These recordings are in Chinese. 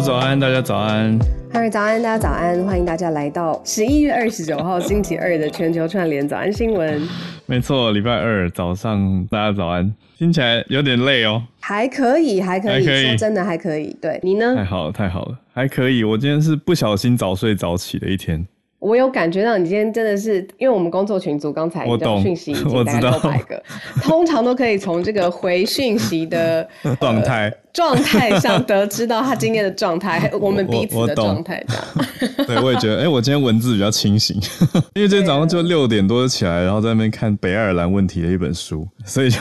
早安，大家早安。嗨，早安，大家早安，欢迎大家来到十一月二十九号 星期二的全球串联早安新闻。没错，礼拜二早上大家早安，听起来有点累哦。还可以，还可以，还可以说真的还可以。对你呢太？好了，太好了，还可以。我今天是不小心早睡早起的一天。我有感觉到你今天真的是，因为我们工作群组刚才我懂的讯息已我经大概知道六百个，通常都可以从这个回讯息的 状态状态上得知到他今天的状态，我们彼此的状态这样。对，我也觉得，哎、我今天文字比较清醒，因为今天早上就六点多就起来，然后在那边看北爱尔兰问题的一本书，所以就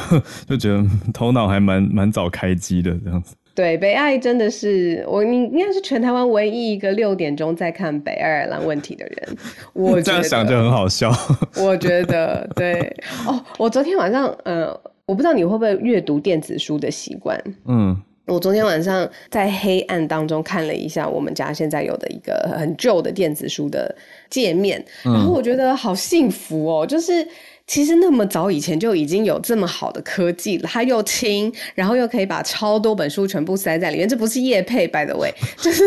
就觉得头脑还蛮蛮早开机的这样子。对，北爱真的是我，你应该是全台湾唯一一个六点钟在看北爱尔兰问题的人。我 这样想就很好笑。我觉得对 哦，我昨天晚上，呃，我不知道你会不会阅读电子书的习惯。嗯，我昨天晚上在黑暗当中看了一下我们家现在有的一个很旧的电子书的界面，然后我觉得好幸福哦，就是。其实那么早以前就已经有这么好的科技了，它又轻，然后又可以把超多本书全部塞在里面，这不是叶配，by the way，就是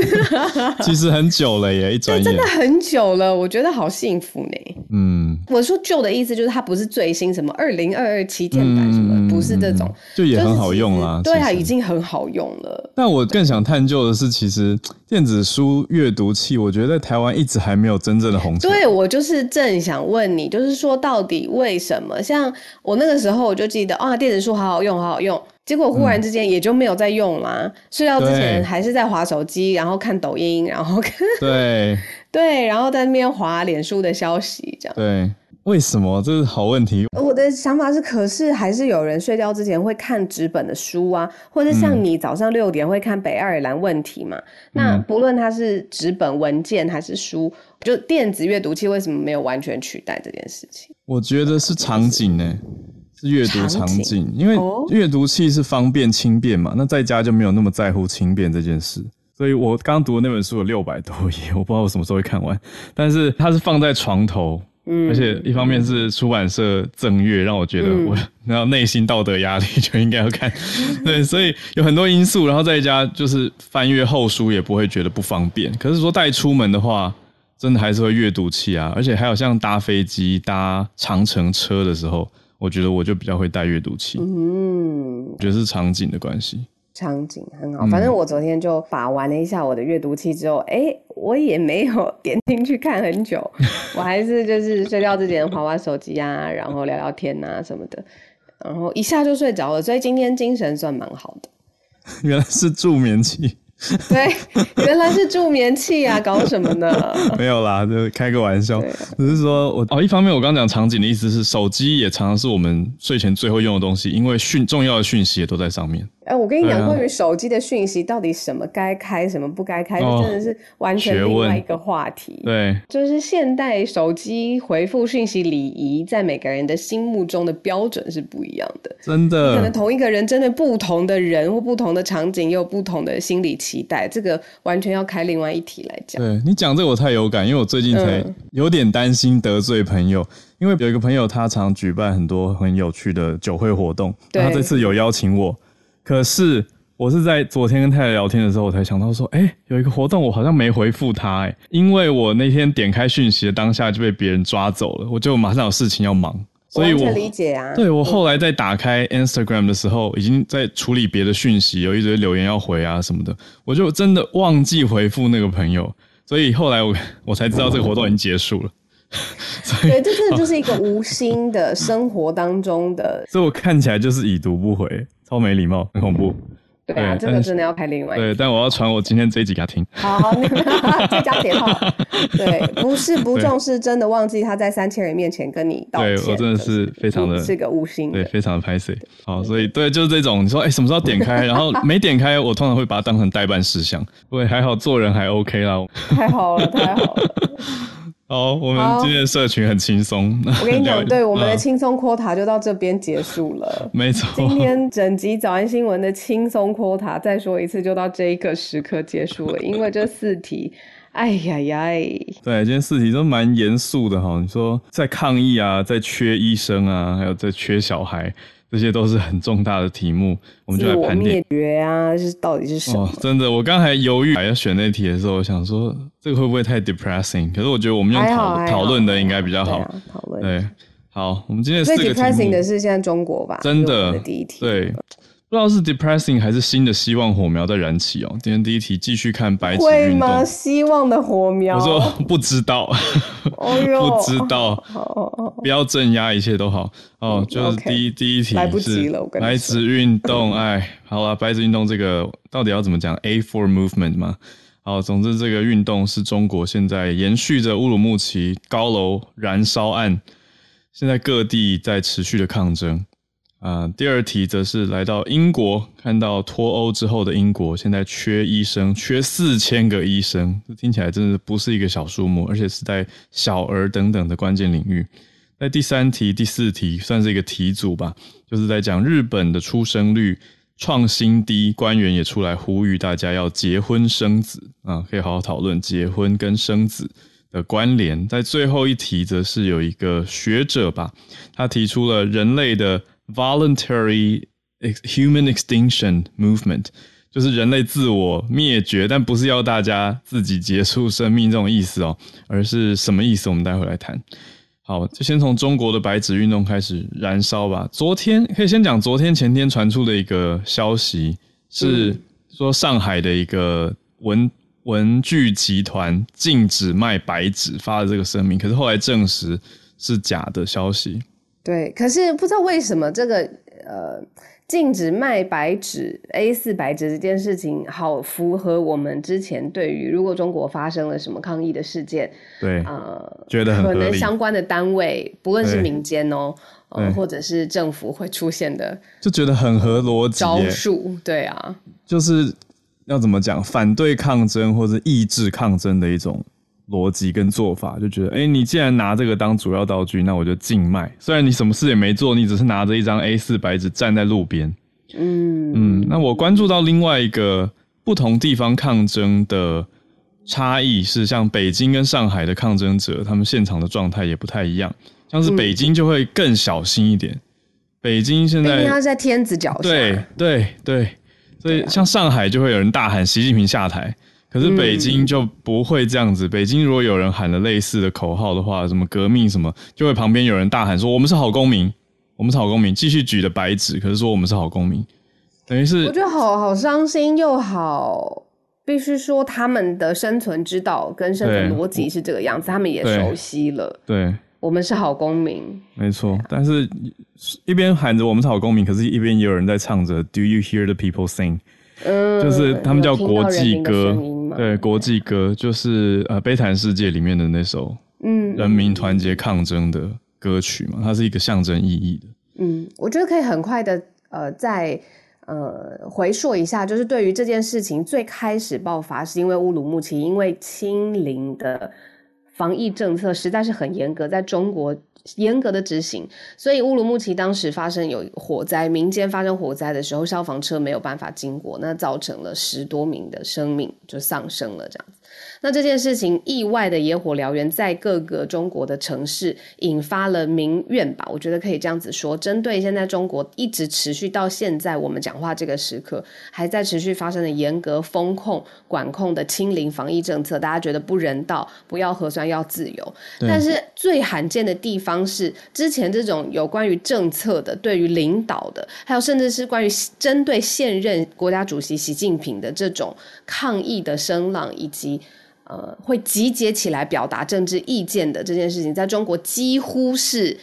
其实很久了耶，一转眼真的，很久了，我觉得好幸福呢。嗯，我说旧的意思就是它不是最新什么二零二二旗舰版什么，嗯不是这种，就也很好用啦。对啊，已经很好用了。但我更想探究的是，其实电子书阅读器，我觉得在台湾一直还没有真正的红起来。对，我就是正想问你，就是说到底为什么？像我那个时候我就记得啊，电子书好好用，好好用。结果忽然之间也就没有在用啦，睡觉之前还是在划手机，然后看抖音，然后看对 对，然后在那边划脸书的消息，这样。对，为什么？这是好问题。我的想法是，可是还是有人睡觉之前会看纸本的书啊，或者像你早上六点会看北爱尔兰问题嘛？那不论它是纸本文件还是书，就电子阅读器为什么没有完全取代这件事情？我觉得是场景呢、是阅读场场景？景，因为哦？阅读器是方便轻便嘛，那在家就没有那么在乎轻便这件事。所以我刚读的那本书有六百多页，我不知道我什么时候会看完，但是它是放在床头，嗯。而且一方面是出版社赠阅，让我觉得我然后内心道德压力就应该要看，对，所以有很多因素，然后在家就是翻阅厚书也不会觉得不方便。可是说带出门的话，真的还是会阅读器啊，而且还有像搭飞机、搭长程车的时候，我觉得我就比较会带阅读器，嗯，我觉得是场景的关系。场景很好。反正我昨天就把玩了一下我的阅读器之后，哎、我也没有点进去看很久，我还是就是睡觉之前划划手机啊，然后聊聊天啊什么的，然后一下就睡着了。所以今天精神算蛮好的。原来是助眠器，对，原来是助眠器啊，搞什么呢？没有啦，就开个玩笑。只是说我哦，一方面我刚刚讲场景的意思是，手机也常常是我们睡前最后用的东西，因为讯重要的讯息也都在上面。哎、我跟你讲，关于手机的讯息，到底什么该开，什么不该开，哦这真的是完全另外一个话题。对，就是现代手机回复讯息礼仪，在每个人的心目中的标准是不一样的。真的可能，同一个人针对不同的人或不同的场景，也有不同的心理期待，这个完全要开另外一题来讲。对你讲这个我太有感，因为我最近才嗯有点担心得罪朋友，因为有一个朋友他常举办很多很有趣的酒会活动，他这次有邀请我，可是我是在昨天跟太太聊天的时候，我才想到说，哎、有一个活动我好像没回复他，哎，因为我那天点开讯息的当下就被别人抓走了，我就马上有事情要忙，所以我理解啊。对我后来在打开 Instagram 的时候，已经在处理别的讯息，有一堆留言要回啊什么的，我就真的忘记回复那个朋友，所以后来我 我才知道这个活动已经结束了，对，这真的就是一个无心的生活当中的，所以我看起来就是已读不回，超没礼貌，很恐怖。对啊，这个真的要开另外一对，但我要传我今天这一集给他听。好，再加点号。对，不是不重视，真的忘记他在三千人面前跟你道歉对。我真的是非常的是个无心对，非常的拍 C。好，所以对，就是这种，你说哎、什么时候点开，然后没点开，我通常会把它当成代办事项。对，还好做人还 OK 啦。太好了，太好了！好，我们今天的社群很轻松。我跟你讲，聊对我们的嗯轻松 quota 就到这边结束了。没错，今天整集早安新闻的轻松 quota，再说一次，就到这一个时刻结束了。因为这四题，哎呀呀，对，今天四题都蛮严肃的哈。你说在抗议啊，在缺医生啊，还有在缺小孩，这些都是很重大的题目，我们就来盘点灭。绝啊，是到底是什么？哦，真的，我刚才犹豫要选那题的时候，我想说这个会不会太 depressing？可是我觉得我们用讨讨论的应该比较好。讨论。对，好，我们今天四个最 depressing 的是现在中国吧？真的第一题。对，不知道是 depressing 还是新的希望火苗在燃起哦。今天第一题继续看白纸运？动。希望的火苗。我说不知道，不知道，不要镇压，一切都好哦。嗯就是 OK 第一第一题来不及是了我跟你白纸运动，哎，好了，白纸运动这个到底要怎么讲？A for movement 嘛。好，总之这个运动是中国现在延续着乌鲁木齐高楼燃烧案，现在各地在持续的抗争。啊、第二题则是来到英国，看到脱欧之后的英国现在缺医生，缺四千个医生，这听起来真的不是一个小数目，而且是在小儿等等的关键领域。在第三题、第四题算是一个题组吧，就是在讲日本的出生率创新低，官员也出来呼吁大家要结婚生子啊，可以好好讨论结婚跟生子的关联。在最后一题，则是有一个学者吧，他提出了人类的 voluntary human extinction movement，就是人类自我灭绝，但不是要大家自己结束生命这种意思哦，而是什么意思？我们待会来谈。好，就先从中国的白纸运动开始燃烧吧。昨天可以先讲昨天前天传出的一个消息，是说上海的一个文文具集团禁止卖白纸发的这个声明，可是后来证实是假的消息。对，可是不知道为什么这个呃禁止卖白纸 A 四白纸这件事情，好符合我们之前对于如果中国发生了什么抗议的事件，对，呃，觉得很可能相关的单位，不论是民间哦，呃，或者是政府会出现的 就觉得很合逻辑招，数，对啊，就是要怎么讲，反对抗争或者抑制抗争的一种逻辑跟做法，就觉得，哎、你既然拿这个当主要道具，那我就静卖。虽然你什么事也没做，你只是拿着一张 A 四白纸站在路边。嗯。嗯，那我关注到另外一个不同地方抗争的差异是，像北京跟上海的抗争者，他们现场的状态也不太一样。像是北京就会更小心一点，北京现在毕竟他在天子脚下，对对对，所以像上海就会有人大喊习近平下台，可是北京就不会这样子。北京如果有人喊了类似的口号的话，什么革命什么，就会旁边有人大喊说我们是好公民，我们是好公民，继续举着白纸，可是说我们是好公民，等于是我觉得好好伤心又好。必须说，他们的生存之道跟生存逻辑是这个样子，他们也熟悉了。对。我们是好公民，没错，但是一边喊着我们是好公民，可是一边也有人在唱着 "Do you hear the people sing"，嗯，就是他们叫国际歌吗对，国际歌就是呃《悲惨世界》里面的那首嗯人民团结抗争的歌曲嘛，它是一个象征意义的。嗯，我觉得可以很快的呃，再呃回溯一下，就是对于这件事情最开始爆发，是因为乌鲁木齐因为清零的防疫政策实在是很严格，在中国严格的执行，所以乌鲁木齐当时发生有火灾，民间发生火灾的时候，消防车没有办法经过，那造成了十多名的生命就丧生了，这样子。那这件事情意外的野火燎原，在各个中国的城市引发了民怨吧？我觉得可以这样子说。针对现在中国一直持续到现在我们讲话这个时刻，还在持续发生的严格风控管控的清零防疫政策，大家觉得不人道，不要核酸要自由。但是最罕见的地方是，之前这种有关于政策的、对于领导的，还有甚至是关于针对现任国家主席习近平的这种抗议的声浪，以及。呃，会集结起来表达政治意见的这件事情，在中国几乎是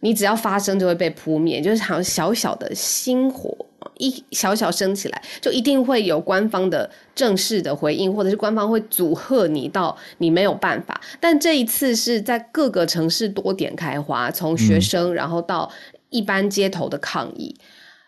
你只要发生就会被扑灭，就是好像小小的星火一小小升起来，就一定会有官方的正式的回应，或者是官方会阻吓你到你没有办法。但这一次是在各个城市多点开花，从学生然后到一般街头的抗议。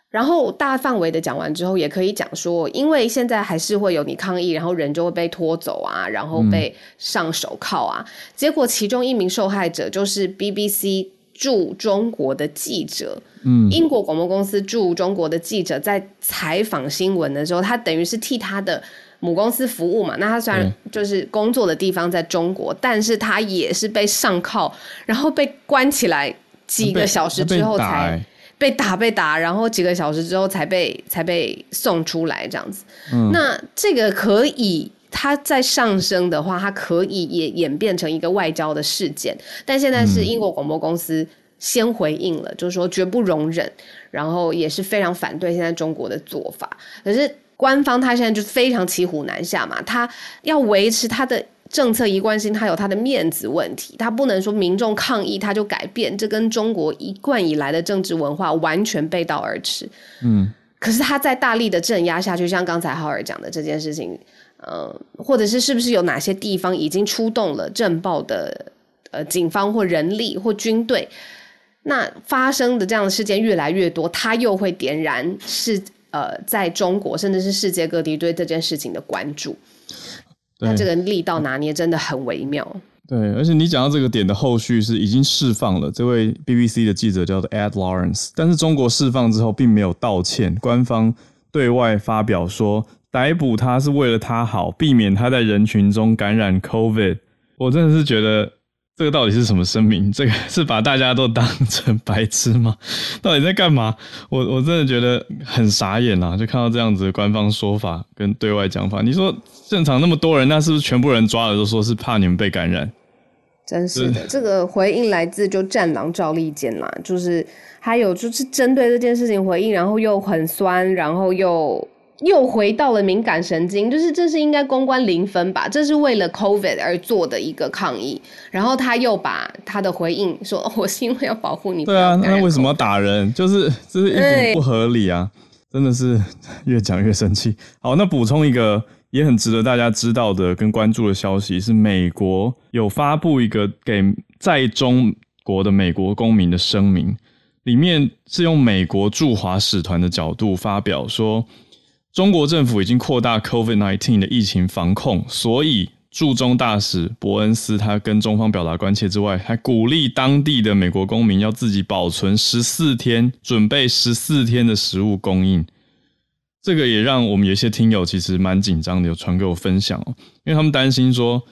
然后大范围的讲完之后，也可以讲说，因为现在还是会有你抗议，然后人就会被拖走啊，然后被上手铐啊。结果其中一名受害者就是 BBC 驻中国的记者，嗯，英国广播公司驻中国的记者在采访新闻的时候，他等于是替他的母公司服务嘛。那他虽然就是工作的地方在中国，但是他也是被上铐，然后被关起来几个小时之后才。被打被打，然后几个小时之后才被才被送出来这样子。那这个可以，它在上升的话，它可以也演变成一个外交的事件。但现在是英国广播公司先回应了，就是说绝不容忍，然后也是非常反对现在中国的做法。可是官方他现在就非常骑虎难下嘛，他要维持他的。政策一贯性，它有它的面子问题，它不能说民众抗议它就改变，这跟中国一贯以来的政治文化完全背道而驰。嗯，可是他在大力的镇压下去，像刚才浩尔讲的这件事情，呃，或者是是不是有哪些地方已经出动了政报的呃警方或人力或军队？那发生的这样的事件越来越多，它又会点燃是呃在中国甚至是世界各地对这件事情的关注。他这个力道拿捏真的很微妙。对，而且你讲到这个点的后续是已经释放了这位 BBC 的记者叫做 Ed Lawrence，但是中国释放之后并没有道歉，官方对外发表说逮捕他是为了他好，避免他在人群中感染 COVID。我真的是觉得。这个到底是什么声明？这个是把大家都当成白痴吗？到底在干嘛？我我真的觉得很傻眼啊！就看到这样子的官方说法跟对外讲法，你说现场那么多人，那是不是全部人抓了都说是怕你们被感染？真是的，这个回应来自就战狼赵立坚啦，就是还有就是针对这件事情回应，然后又很酸，然后又。又回到了敏感神经，就是这是应该公关零分吧？这是为了 COVID 而做的一个抗议，然后他又把他的回应说：“ 我是因为要保护你。”对啊，那为什么要打人？就是这是一点不合理啊！真的是 越讲越生气。好，那补充一个也很值得大家知道的跟关注的消息是，美国有发布一个给在中国的美国公民的声明，里面是用美国驻华使团的角度发表说。中国政府已经扩大 COVID-19 的疫情防控，所以驻中大使伯恩斯他跟中方表达关切之外，还鼓励当地的美国公民要自己保存十四天，准备十四天的食物供应。这个也让我们有些听友其实蛮紧张的，有传给我分享哦，因为他们担心说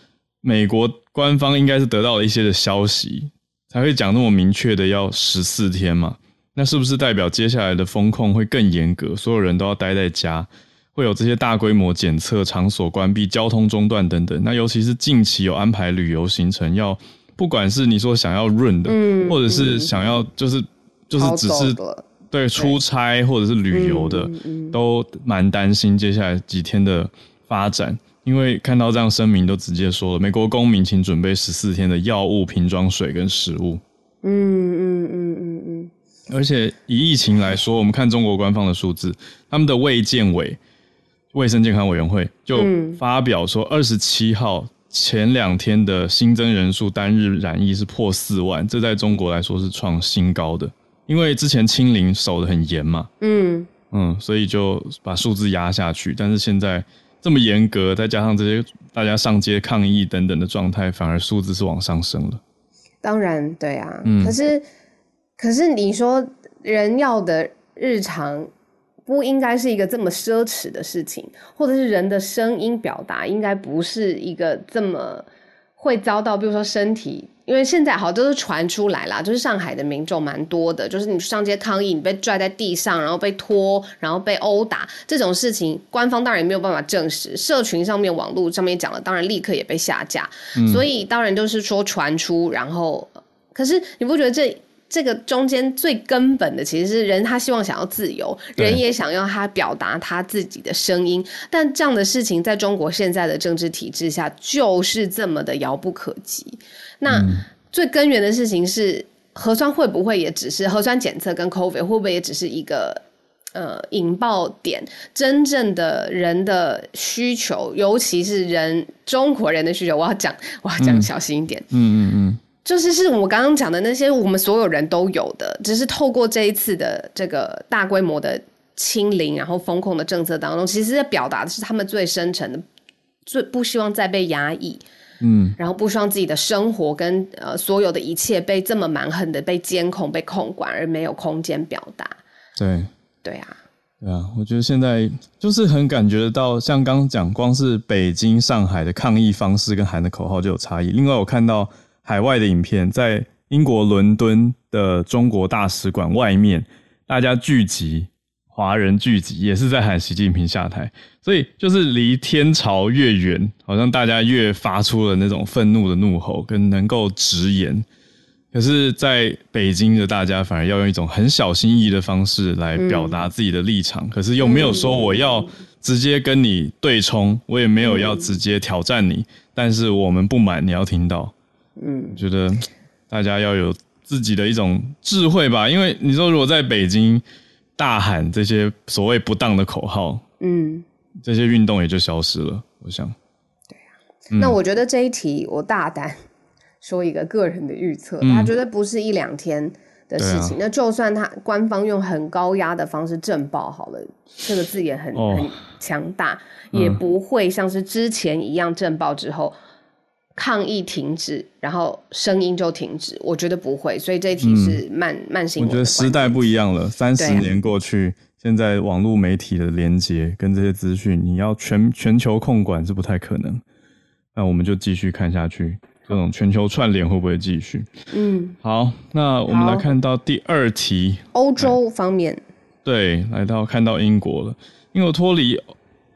美国官方应该是得到了一些的消息，才会讲那么明确的要十四天嘛。那是不是代表接下来的风控会更严格？所有人都要待在家，会有这些大规模检测、场所关闭、交通中断等等。那尤其是近期有安排旅游行程，要不管是你说想要润的，或者是想要就是就是只是对出差或者是旅游的，都蛮担心接下来几天的发展。因为看到这样声明，都直接说了，美国公民请准备十四天的药物、瓶装水跟食物。嗯嗯嗯嗯嗯。而且以疫情来说，我们看中国官方的数字，他们的卫健委卫生健康委员会就发表说，二十七号前两天的新增人数单日染疫是破四万，这在中国来说是创新高的。因为之前清零守得很严嘛，嗯嗯，所以就把数字压下去。但是现在这么严格，再加上这些大家上街抗议等等的状态，反而数字是往上升了。当然，对啊，可是可是你说人要的日常不应该是一个这么奢侈的事情，或者是人的声音表达应该不是一个这么会遭到，比如说身体。因为现在好都是传出来啦，就是上海的民众蛮多的，就是你上街抗议，你被拽在地上，然后被拖，然后被殴打这种事情，官方当然也没有办法证实。社群上面、网络上面讲了，当然立刻也被下架。所以当然就是说传出，然后可是你不觉得这这个中间最根本的其实是人他希望想要自由，人也想要他表达他自己的声音，但这样的事情在中国现在的政治体制下就是这么的遥不可及。那最根源的事情是核酸会不会也只是核酸检测跟 COVID 会不会也只是一个呃引爆点？真正的人的需求，尤其是人中国人的需求，我要讲我要讲小心一点。嗯嗯嗯，就是是我刚刚讲的那些我们所有人都有的，只是透过这一次的这个大规模的清零然后风控的政策当中，其实在表达的是他们最深沉的最不希望再被压抑。嗯，然后不希望自己的生活跟呃所有的一切被这么蛮横的被监控、被控管，而没有空间表达。对，对啊，对啊，我觉得现在就是很感觉得到，像刚刚讲，光是北京、上海的抗议方式跟喊的口号就有差异。另外，我看到海外的影片，在英国伦敦的中国大使馆外面，大家聚集。华人聚集也是在喊习近平下台，所以就是离天朝越远，好像大家越发出了那种愤怒的怒吼，跟能够直言。可是，在北京的大家反而要用一种很小心翼翼的方式来表达自己的立场，可是又没有说我要直接跟你对冲，我也没有要直接挑战你，但是我们不满，你要听到。嗯，觉得大家要有自己的一种智慧吧，因为你说如果在北京。大喊这些所谓不当的口号，嗯，这些运动也就消失了。我想，对呀。那我觉得这一题，我大胆说一个个人的预测，他绝对不是一两天的事情。那就算他官方用很高压的方式震爆好了，这个字也很很强大，也不会像是之前一样震爆之后。抗议停止，然后声音就停止。我觉得不会，所以这一题是慢慢性。我觉得时代不一样了，三十年过去，现在网络媒体的连接跟这些资讯，你要全全球控管是不太可能。那我们就继续看下去，这种全球串联会不会继续？嗯，好，那我们来看到第二题，欧洲方面。对，来到看到英国了，英国脱离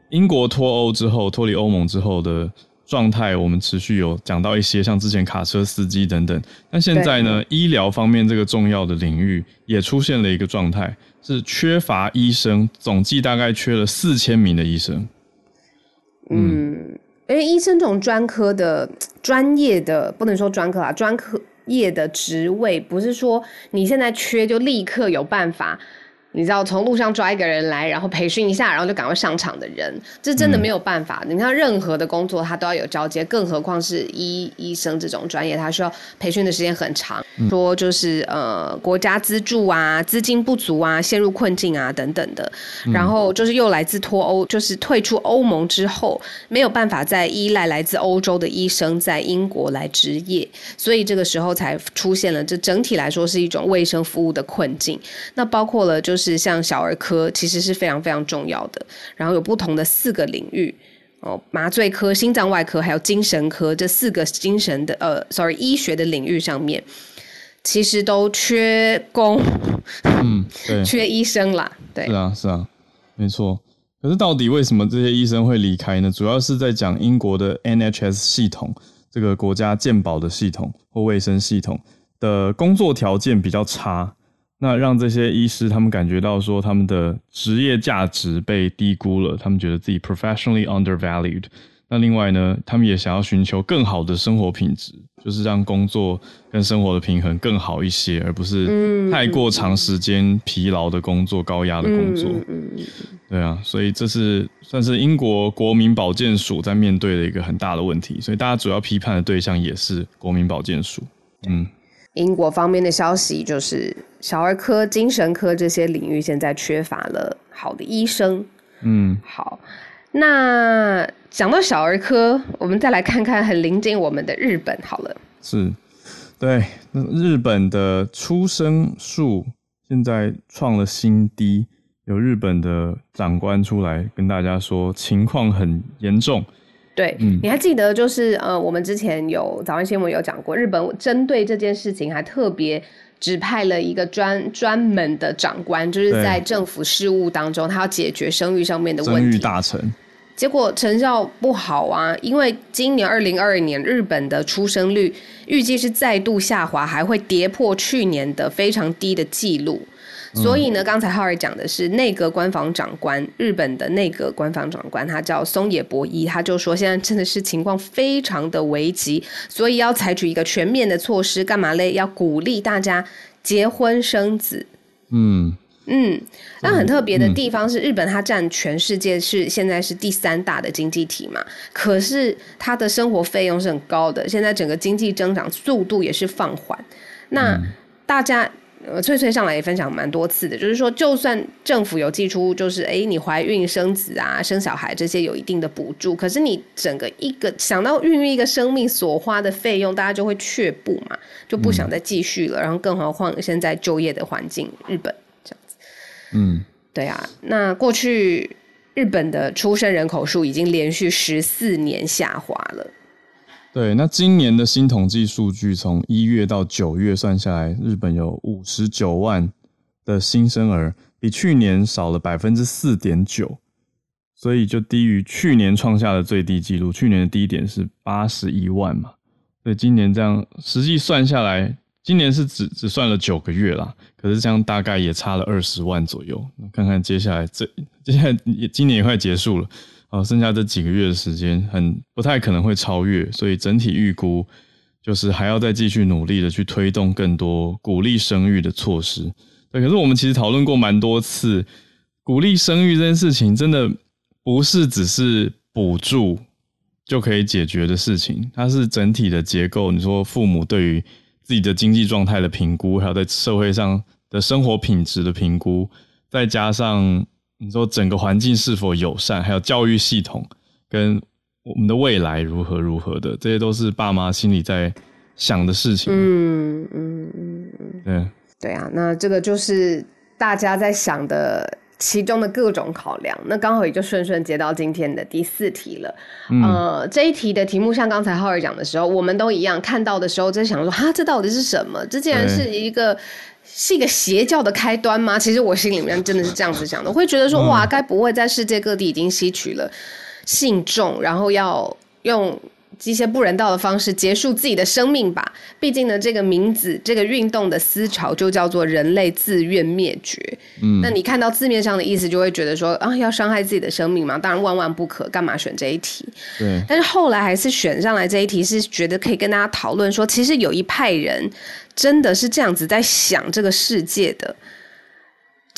英国脱欧之后，脱离欧盟之后的。状态我们持续有讲到一些，像之前卡车司机等等。但现在呢，医疗方面这个重要的领域也出现了一个状态，是缺乏医生，总计大概缺了四千名的医生。嗯，因为医生这种专科的专业的，不能说专科啊，专科业的职位，不是说你现在缺就立刻有办法。你知道从路上抓一个人来，然后培训一下，然后就赶快上场的人，这真的没有办法。你看任何的工作，他都要有交接，更何况是医医生这种专业，他需要培训的时间很长。说就是呃，国家资助啊，资金不足啊，陷入困境啊等等的。然后就是又来自脱欧，就是退出欧盟之后，没有办法再依赖来自欧洲的医生在英国来执业，所以这个时候才出现了这整体来说是一种卫生服务的困境。那包括了就是。是像小儿科，其实是非常非常重要的。然后有不同的四个领域哦，麻醉科、心脏外科还有精神科这四个精神的呃，sorry，医学的领域上面，其实都缺工，嗯，对，缺医生啦。对，是啊，是啊，没错。可是到底为什么这些医生会离开呢？主要是在讲英国的 NHS 系统，这个国家健保的系统或卫生系统的工作条件比较差。那让这些医师他们感觉到说他们的职业价值被低估了，他们觉得自己 professionally undervalued。那另外呢，他们也想要寻求更好的生活品质，就是让工作跟生活的平衡更好一些，而不是太过长时间疲劳的工作、高压的工作。对啊，所以这是算是英国国民保健署在面对的一个很大的问题，所以大家主要批判的对象也是国民保健署。嗯。英国方面的消息就是，小儿科、精神科这些领域现在缺乏了好的医生。嗯，好，那讲到小儿科，我们再来看看很临近我们的日本好了。是，对，那日本的出生数现在创了新低，有日本的长官出来跟大家说情况很严重。对，你还记得就是呃，我们之前有早安新闻有讲过，日本针对这件事情还特别指派了一个专专门的长官，就是在政府事务当中，他要解决生育上面的问题。大臣。结果成效不好啊，因为今年二零二二年日本的出生率预计是再度下滑，还会跌破去年的非常低的记录。所以呢，刚才浩儿讲的是内阁官房长官，日本的内阁官房长官，他叫松野博一，他就说现在真的是情况非常的危急，所以要采取一个全面的措施，干嘛嘞？要鼓励大家结婚生子。嗯嗯，那很特别的地方是，日本它占全世界是现在是第三大的经济体嘛，可是它的生活费用是很高的，现在整个经济增长速度也是放缓。那大家。呃，翠翠上来也分享蛮多次的，就是说，就算政府有寄出，就是哎，你怀孕生子啊、生小孩这些有一定的补助，可是你整个一个想到孕育一个生命所花的费用，大家就会却步嘛，就不想再继续了。然后，更何况现在就业的环境，日本这样子，嗯，对啊，那过去日本的出生人口数已经连续十四年下滑了。对，那今年的新统计数据，从一月到九月算下来，日本有五十九万的新生儿，比去年少了百分之四点九，所以就低于去年创下的最低纪录。去年的低点是八十一万嘛，所以今年这样实际算下来，今年是只只算了九个月啦，可是这样大概也差了二十万左右。看看接下来这接下来也今年也快结束了。哦，剩下这几个月的时间，很不太可能会超越，所以整体预估就是还要再继续努力的去推动更多鼓励生育的措施。对，可是我们其实讨论过蛮多次，鼓励生育这件事情，真的不是只是补助就可以解决的事情，它是整体的结构。你说父母对于自己的经济状态的评估，还有在社会上的生活品质的评估，再加上。你说整个环境是否友善，还有教育系统跟我们的未来如何如何的，这些都是爸妈心里在想的事情。嗯嗯嗯嗯，对对啊，那这个就是大家在想的其中的各种考量。那刚好也就顺顺接到今天的第四题了。呃，这一题的题目像刚才浩儿讲的时候，我们都一样看到的时候，在想说，哈，这到底是什么？这竟然是一个。是一个邪教的开端吗？其实我心里面真的是这样子想的，我会觉得说，哇，该不会在世界各地已经吸取了信众，然后要用一些不人道的方式结束自己的生命吧？毕竟呢，这个名字，这个运动的思潮就叫做人类自愿灭绝。嗯，那你看到字面上的意思，就会觉得说，啊，要伤害自己的生命嘛？当然万万不可，干嘛选这一题？对。但是后来还是选上来这一题，是觉得可以跟大家讨论说，其实有一派人。真的是这样子在想这个世界的，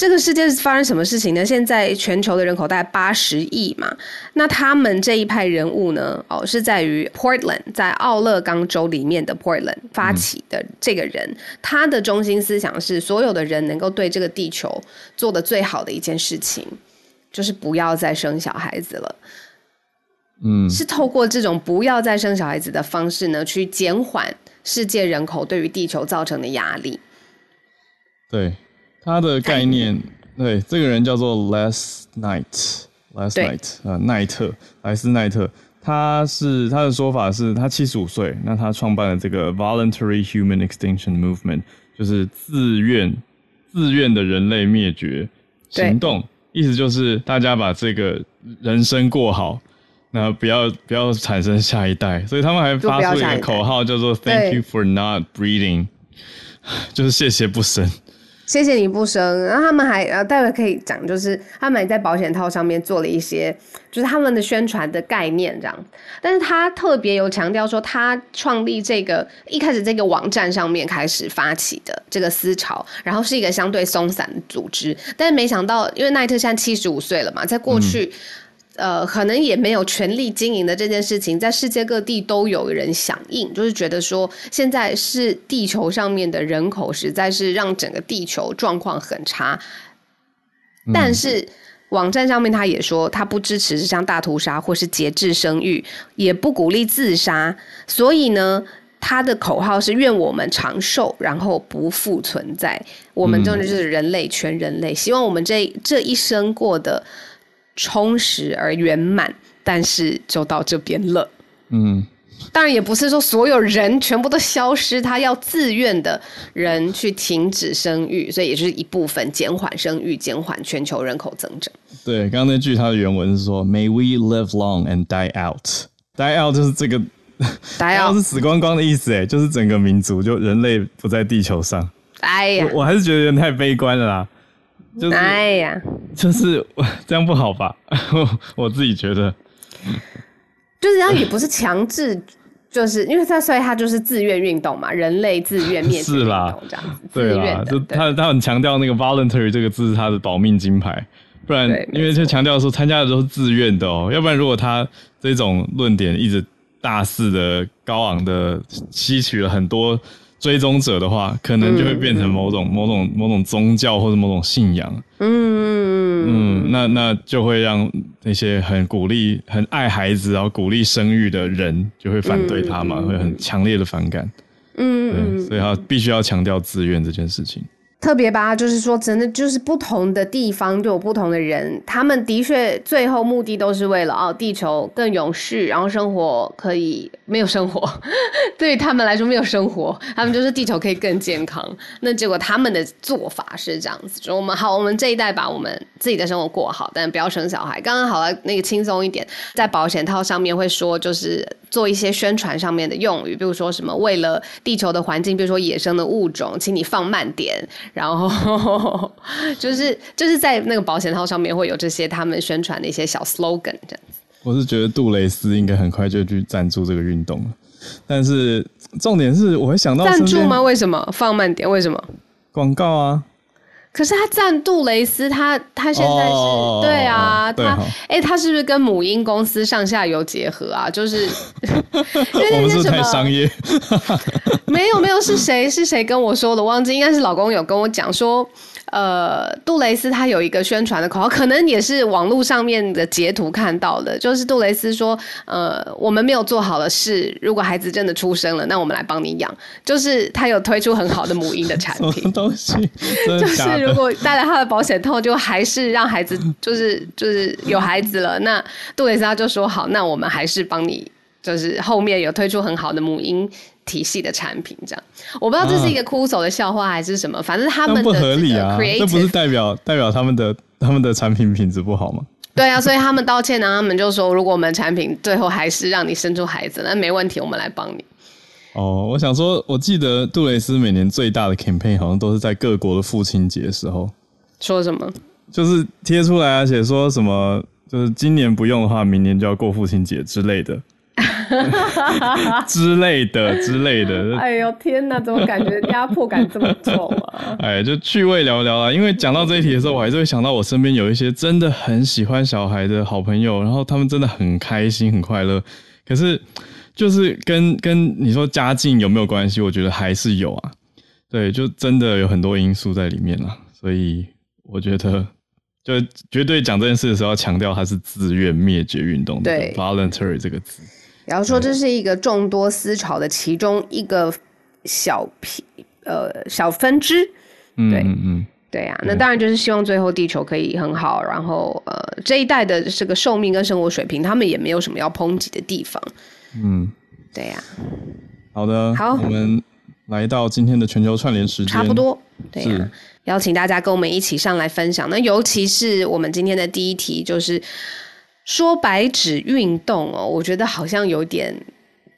这个世界是发生什么事情呢？现在全球的人口大概八十亿嘛，那他们这一派人物呢？哦，是在于 Portland，在奥勒冈州里面的 Portland 发起的这个人，他的中心思想是所有的人能够对这个地球做的最好的一件事情，就是不要再生小孩子了。嗯，是透过这种不要再生小孩子的方式呢，去减缓。世界人口对于地球造成的压力，对他的概念，对这个人叫做 Les Knight，Les Knight 啊，奈特莱斯奈特，他是他的说法是他七十五岁，那他创办了这个 Voluntary Human Extinction Movement，就是自愿自愿的人类灭绝行动，意思就是大家把这个人生过好。那不要不要产生下一代，所以他们还发出一个口号叫做 “Thank you for not breeding”，就是谢谢不生，谢谢你不生。然后他们还呃，待会可以讲，就是他们在保险套上面做了一些，就是他们的宣传的概念这样。但是他特别有强调说，他创立这个一开始这个网站上面开始发起的这个思潮，然后是一个相对松散的组织，但是没想到，因为奈特现在七十五岁了嘛，在过去。呃，可能也没有权力经营的这件事情，在世界各地都有人响应，就是觉得说，现在是地球上面的人口实在是让整个地球状况很差。但是网站上面他也说，他不支持这项大屠杀或是节制生育，也不鼓励自杀。所以呢，他的口号是“愿我们长寿，然后不复存在”。我们真的就是人类，全人类，希望我们这这一生过得充实而圆满。但是就到这边了。嗯。当然也不是说所有人全部都消失，他要自愿的人去停止生育，所以也是一部分减缓生育，减缓全球人口增长。对，刚刚那句它的原文是说：“May we live long and die out。” die out 就是这个 die out 是死光光的意思，哎，就是整个民族就人类不在地球上。哎呀，我还是觉得有点太悲观了啦。就是哎呀，就是这样不好吧？我自己觉得。就是他也不是强制，就是因为他所以他就是自愿运动嘛，人类自愿灭 绝运动这样子，对啦，就他他很强调那个 voluntary 这个字是他的保命金牌，不然因为就强调说参加的都是自愿的哦，要不然如果他这种论点一直大肆的高昂的吸取了很多。追踪者的话，可能就会变成某种某种某种宗教或者某种信仰。嗯嗯嗯，那那就会让那些很鼓励、很爱孩子，然后鼓励生育的人，就会反对他嘛，会很强烈的反感。嗯嗯，所以他必须要强调自愿这件事情。特别吧，就是说，真的就是不同的地方就有不同的人，他们的确最后目的都是为了哦，地球更永续，然后生活可以没有生活，对于他们来说没有生活，他们就是地球可以更健康。那结果他们的做法是这样子，说我们好，我们这一代把我们自己的生活过好，但不要生小孩。刚刚好了，那个轻松一点，在保险套上面会说，就是做一些宣传上面的用语，比如说什么为了地球的环境，比如说野生的物种，请你放慢点。然后 就是就是在那个保险套上面会有这些他们宣传的一些小 slogan 这样子。我是觉得杜蕾斯应该很快就去赞助这个运动了，但是重点是我会想到赞助吗？为什么放慢点？为什么广告啊？可是他赞杜蕾斯，他他现在是对啊，他哎，他是不是跟母婴公司上下游结合啊？就是因为那些什么商业，没有没有，是谁是谁跟我说的？忘记，应该是老公有跟我讲说。呃，杜蕾斯他有一个宣传的口号，可能也是网络上面的截图看到的，就是杜蕾斯说：“呃，我们没有做好的事，如果孩子真的出生了，那我们来帮你养。”就是他有推出很好的母婴的产品，什么东西？就是如果带了他的保险套，就还是让孩子，就是就是有孩子了，那杜蕾斯他就说：“好，那我们还是帮你，就是后面有推出很好的母婴。”体系的产品这样，我不知道这是一个枯手的笑话还是什么，反正他们不合理啊，这不是代表代表他们的他们的产品品质不好吗？对啊，所以他们道歉呢，他们就说，如果我们产品最后还是让你生出孩子，那没问题，我们来帮你。哦，我想说，我记得杜蕾斯每年最大的 campaign 好像都是在各国的父亲节时候，说什么？就是贴出来，而且说什么，就是今年不用的话，明年就要过父亲节之类的。之类的之类的，哎呦天哪，怎么感觉压迫感这么重啊？哎，就趣味聊聊啊。因为讲到这一题的时候，我还是会想到我身边有一些真的很喜欢小孩的好朋友，然后他们真的很开心很快乐。可是就是跟跟你说家境有没有关系？我觉得还是有啊。对，就真的有很多因素在里面了。所以我觉得，就绝对讲这件事的时候，要强调它是自愿灭绝运动的 voluntary 这个字。然后说这是一个众多思潮的其中一个小皮呃小分支，对。嗯对呀，那当然就是希望最后地球可以很好，然后呃这一代的这个寿命跟生活水平，他们也没有什么要抨击的地方，嗯，对呀，好的，好，我们来到今天的全球串联时间，差不多，对呀，邀请大家跟我们一起上来分享，那尤其是我们今天的第一题就是。说白纸运动哦，我觉得好像有点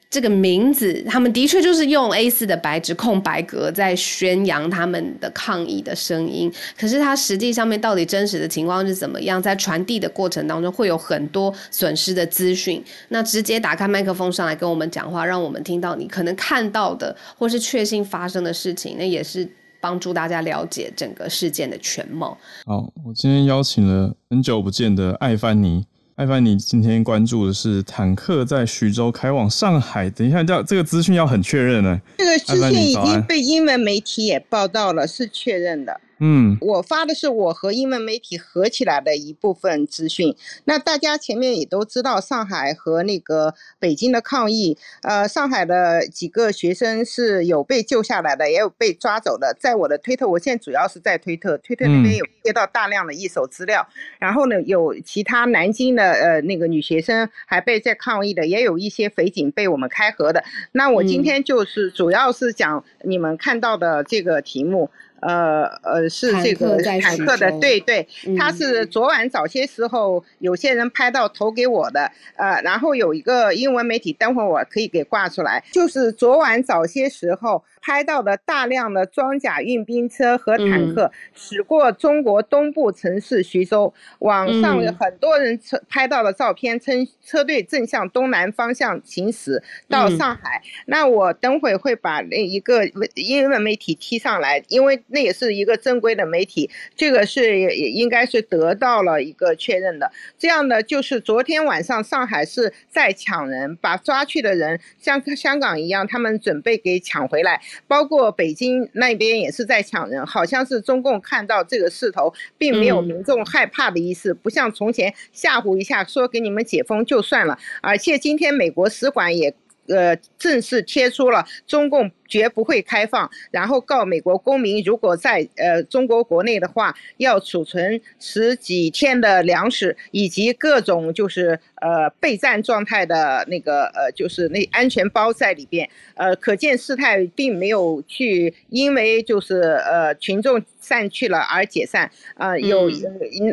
这个名字，他们的确就是用 A 四的白纸空白格在宣扬他们的抗议的声音。可是它实际上面到底真实的情况是怎么样？在传递的过程当中，会有很多损失的资讯。那直接打开麦克风上来跟我们讲话，让我们听到你可能看到的或是确信发生的事情，那也是帮助大家了解整个事件的全貌。好，我今天邀请了很久不见的艾凡尼。艾凡，你今天关注的是坦克在徐州开往上海。等一下，叫这个资讯要很确认呢。这个资讯已经被英文媒体也报道了，是确认的。嗯，我发的是我和英文媒体合起来的一部分资讯。那大家前面也都知道，上海和那个北京的抗议，呃，上海的几个学生是有被救下来的，也有被抓走的。在我的推特，我现在主要是在推特，推特那边有接到大量的一手资料。然后呢，有其他南京的呃那个女学生还被在抗议的，也有一些匪警被我们开合的。那我今天就是主要是讲你们看到的这个题目。呃呃，是这个坦克的，对对，他是昨晚早些时候有些人拍到投给我的，呃，然后有一个英文媒体，等会儿我可以给挂出来，就是昨晚早些时候。拍到的大量的装甲运兵车和坦克驶过中国东部城市徐州，网上有很多人车拍到的照片，称车队正向东南方向行驶到上海。那我等会会把那一个英文媒体踢上来，因为那也是一个正规的媒体，这个是也应该是得到了一个确认的。这样的就是昨天晚上上海是在抢人，把抓去的人像香港一样，他们准备给抢回来。包括北京那边也是在抢人，好像是中共看到这个势头，并没有民众害怕的意思，不像从前吓唬一下说给你们解封就算了。而且今天美国使馆也呃正式贴出了中共。绝不会开放，然后告美国公民，如果在呃中国国内的话，要储存十几天的粮食，以及各种就是呃备战状态的那个呃就是那安全包在里边，呃可见事态并没有去因为就是呃群众散去了而解散，啊有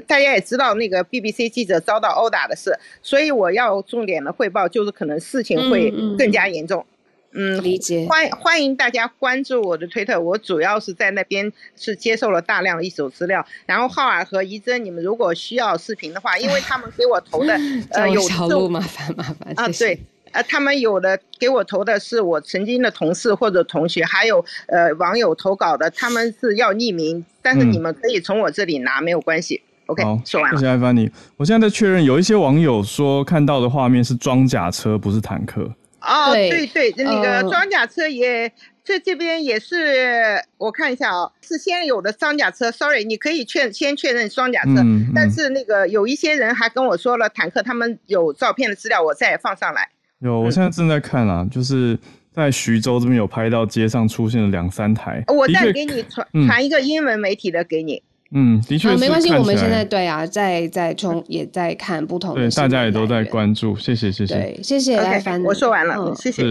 大家也知道那个 BBC 记者遭到殴打的事，所以我要重点的汇报就是可能事情会更加严重。嗯，理解。欢欢迎大家关注我的推特，我主要是在那边是接受了大量的一手资料。然后浩尔和怡珍，你们如果需要视频的话，因为他们给我投的 呃有小路麻烦麻烦啊，对，呃，他们有的给我投的是我曾经的同事或者同学，还有呃网友投稿的，他们是要匿名，但是你们可以从我这里拿，没有关系。OK，好说完了。谢谢艾凡尼，我现在在确认，有一些网友说看到的画面是装甲车，不是坦克。哦，对对，那个装甲车也，这这边也是，我看一下啊，是先有的装甲车。Sorry，你可以确先确认装甲车，但是那个有一些人还跟我说了坦克，他们有照片的资料，我再放上来。有，我现在正在看啊，就是在徐州这边有拍到街上出现了两三台。我再给你传传一个英文媒体的给你。嗯，的确，没关系。我们现在对啊，在在冲也在看不同的，对，大家也都在关注。谢谢，谢谢，对，谢谢。我说完了，谢谢，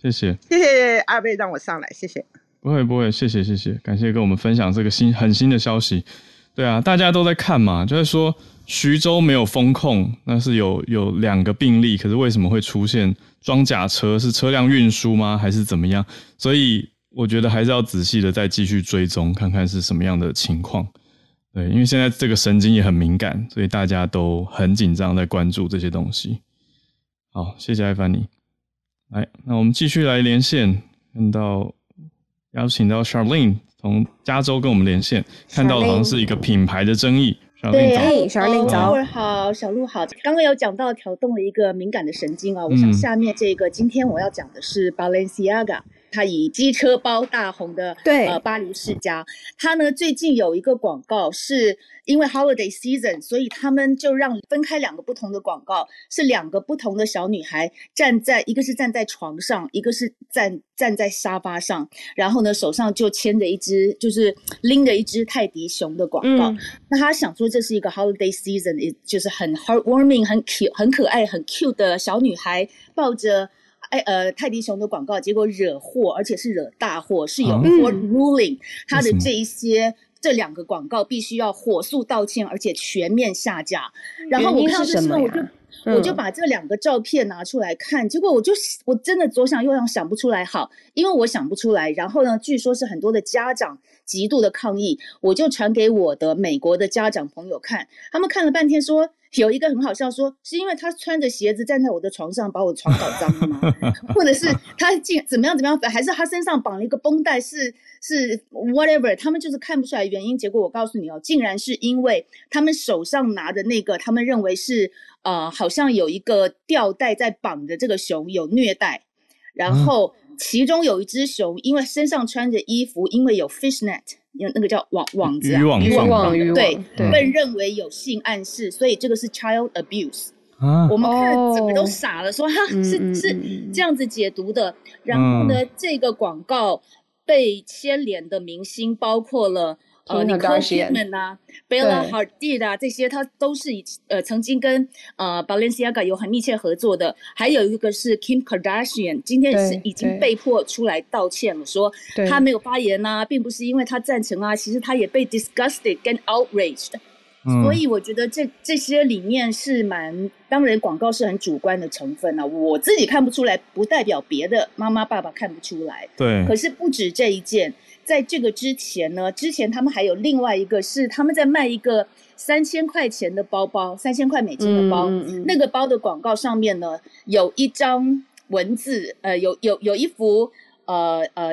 谢谢，谢谢二位让我上来，谢谢。不会不会，谢谢谢谢，感谢跟我们分享这个新很新的消息。对啊，大家都在看嘛，就是说徐州没有封控，那是有有两个病例，可是为什么会出现装甲车？是车辆运输吗？还是怎么样？所以我觉得还是要仔细的再继续追踪，看看是什么样的情况。对，因为现在这个神经也很敏感，所以大家都很紧张，在关注这些东西。好，谢谢艾凡尼。来，那我们继续来连线，看到邀请到 Charlene 从加州跟我们连线，看到好像是一个品牌的争议。对，Charlene 早好，小鹿好。刚刚有讲到挑动了一个敏感的神经啊，我想下面这个今天我要讲的是 Balenciaga。他以机车包大红的，对，呃，巴黎世家。他呢最近有一个广告，是因为 holiday season，所以他们就让分开两个不同的广告，是两个不同的小女孩站在，一个是站在床上，一个是站站在沙发上，然后呢手上就牵着一只，就是拎着一只泰迪熊的广告。那他想说这是一个 holiday season，也就是很 heartwarming、很 cute、很可爱、很 cute 的小女孩抱着。哎，呃，泰迪熊的广告，结果惹祸，而且是惹大祸，是有 court ruling，他的这一些这两个广告必须要火速道歉，而且全面下架。然后我看到这时候，我就我就把这两个照片拿出来看，结果我就我真的左想右想想不出来，好，因为我想不出来。然后呢，据说是很多的家长极度的抗议，我就传给我的美国的家长朋友看，他们看了半天说。有一个很好笑，说是因为他穿着鞋子站在我的床上，把我床搞脏了吗？或者是他竟怎么样怎么样？还是他身上绑了一个绷带？是是 whatever？他们就是看不出来原因。结果我告诉你哦，竟然是因为他们手上拿的那个，他们认为是呃，好像有一个吊带在绑着这个熊有虐待，然后其中有一只熊因为身上穿着衣服，因为有 fish net。有那个叫网网子啊渔网渔状网渔网对，对被认为有性暗示，所以这个是 child abuse。啊我，们看了整个都哦傻了，说哈是是这样子解读的。然后呢，嗯这个广告被牵连的明星包括了。呃 Kim，Nicole Kardashian Kidman 啊，Bella Hadid 啊，这些他都是以呃曾经跟呃 Balenciaga 有很密切合作的。还有一个是 Kim Kardashian，今天是已经被迫出来道歉了，说他没有发言啊，并不是因为他赞成啊，其实他也被 disgusted 跟 outraged。嗯。所以我觉得这这些理念是蛮，当然广告是很主观的成分啊，我自己看不出来，不代表别的妈妈爸爸看不出来。对。可，是不止这一件，在这个之前呢，之前他们还有另外一个是他们在卖一个三千块钱的包包，三千块美金的包，嗯嗯嗯。那个包的广告上面呢有一张文字，呃，有有有一幅呃呃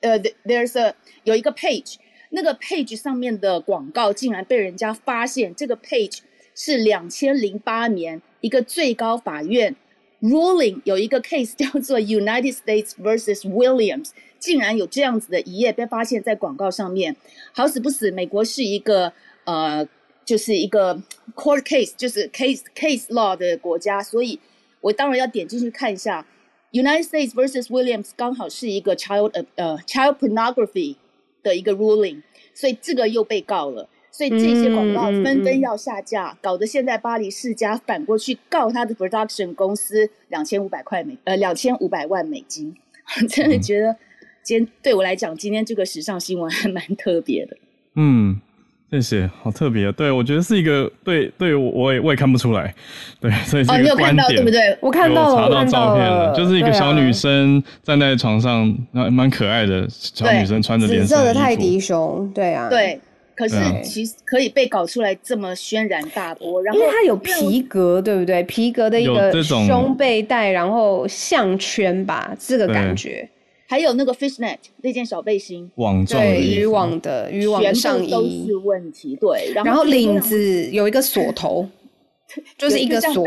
呃，there's a 有一个 page，那个 page 上面的广告竟然被人家发现，这个 page 是两千零八年一个最高法院 ruling 有一个 case 叫做 United States versus Williams，竟然有这样子的一页被发现在广告上面。好死不死，美国是一个呃，就是一个 court case，就是 case case law 的国家，所以我当然要点进去看一下。United States versus Williams 刚好是一个 child 呃呃 child pornography 的一个 ruling，所以这个又被告了。所以这些广告纷纷要下架，搞得现在巴黎世家反过去告他的 production 公司两千五百块美呃两千五百万美金，真的觉得今天对我来讲，今天这个时尚新闻还蛮特别的。嗯，谢谢，好特别。对我觉得是一个对对我我也我也看不出来，对，所以是哦，一你有看到个观点。对不对？我看到了，有查到我看照片了，就是一个小女生站在床上，那蛮可爱的小女生，穿着连紫色的泰迪熊，对啊，，对，可是其实可以被搞出来这么轩然大波，然后因为它有皮革，对不对？皮革的一个这种胸背带，然后项圈吧，这个感觉，还有那个 fishnet 那件小背心，网状的对，渔网的渔网上部都是，问题。对，然后然后领子有一个锁头，就是一个锁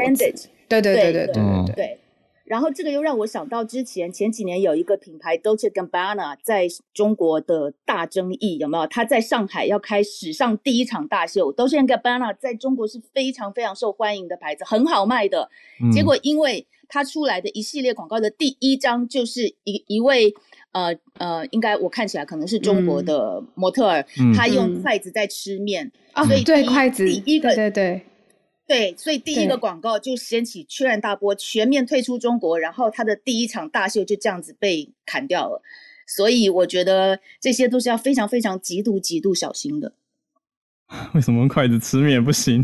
对对对对对对嗯对然后这个又让我想到之前前几年有一个品牌 Dolce Gabbana 在中国的大争议，有没有？他在上海要开史上第一场大秀，Dolce Gabbana 在中国是非常非常受欢迎的牌子，很好卖的。嗯。结果因为它出来的一系列广告的第一张就是一一位呃呃，应该我看起来可能是中国嗯。的模特儿，嗯。他用嗯。筷子在吃面，啊所以，第一对筷子，第一个对对。对，对，所以第一个广告就掀起轩然大波，全面退出中国，然后他的第一场大秀就这样子被砍掉了。所以我觉得这些都是要非常非常极度极度小心的。为什么用筷子吃面不行？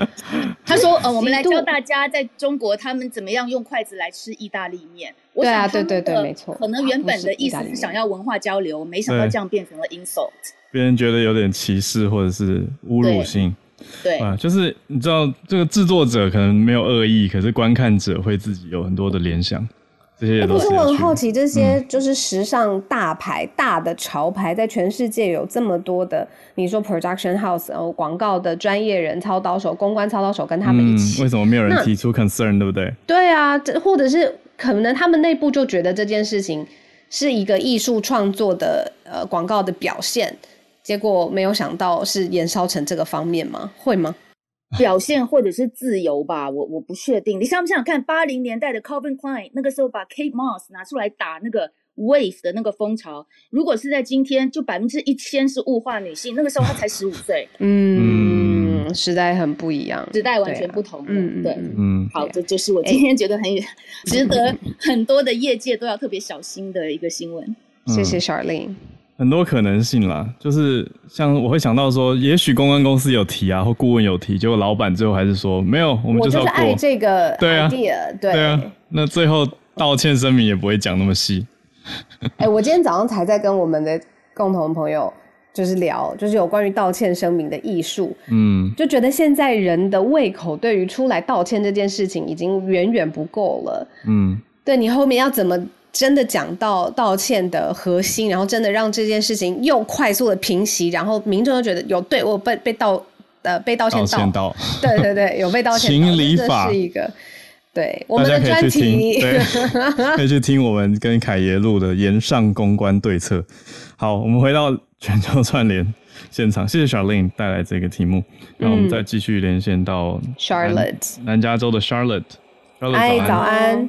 他说：“呃，我们来教大家在中国他们怎么样用筷子来吃意大利面。”我对啊对对对没错。可能原本的意思是想要文化交流，没想到对。这样变成了 insult。别人觉得有点歧视或者是侮辱性。对，啊，就是你知道这个制作者可能没有恶意，可是观看者会自己有很多的联想，这些也哎可是我都是有趣很好奇，这些嗯就是时尚大牌、大的潮牌，在全世界有这么多的，你说 production house，然后广告的专业人、操刀手、公关操刀手跟他们一起，嗯，为什么没有人提出 concern，对不对？对啊，这或者是可能他们内部就觉得这件事情是一个艺术创作的呃广告的表现，结果没有想到是延烧成这个方面吗？会吗？表现或者是自由吧，我我不确定。你想不想想看八零年代的 Calvin Klein 那个时候把 Kate Moss 拿出来打那个 wave 的那个风潮？如果是在今天，就百分之一千是物化女性，那个时候她才十五岁，嗯，时代很不一样，时代完全不同了。嗯嗯对。嗯嗯，好，这就是我今天觉得很 值得很多的业界都要特别小心的一个新闻。谢谢 Charlene。很多可能性啦，就是像我会想到说，也许公关公司有提啊，或顾问有提，结果老板最后还是说没有，我们就是要就是爱过。这个对啊 idea，对对啊，那最后道歉声明也不会讲那么细。哎、我今天早上才在跟我们的共同朋友就是聊，就是有关于道歉声明的艺术，嗯，就觉得现在人的胃口对于出来道歉这件事情已经远远不够了。嗯，对你后面要怎么真的讲到道歉的核心，然后真的让这件事情又快速的平息，然后民众又觉得有对我被被道呃被道歉道到，歉到，对对对，有被道歉到，情理法是一个。对我大们的专家可以去听，题。可以去听我们跟凯爷录的延上公关对策。好，我们回到全球串联现场，谢谢 Charlene 带来这个题目，然后我们再继续连线到 Charlotte 南加州的 Charlotte。哎，早安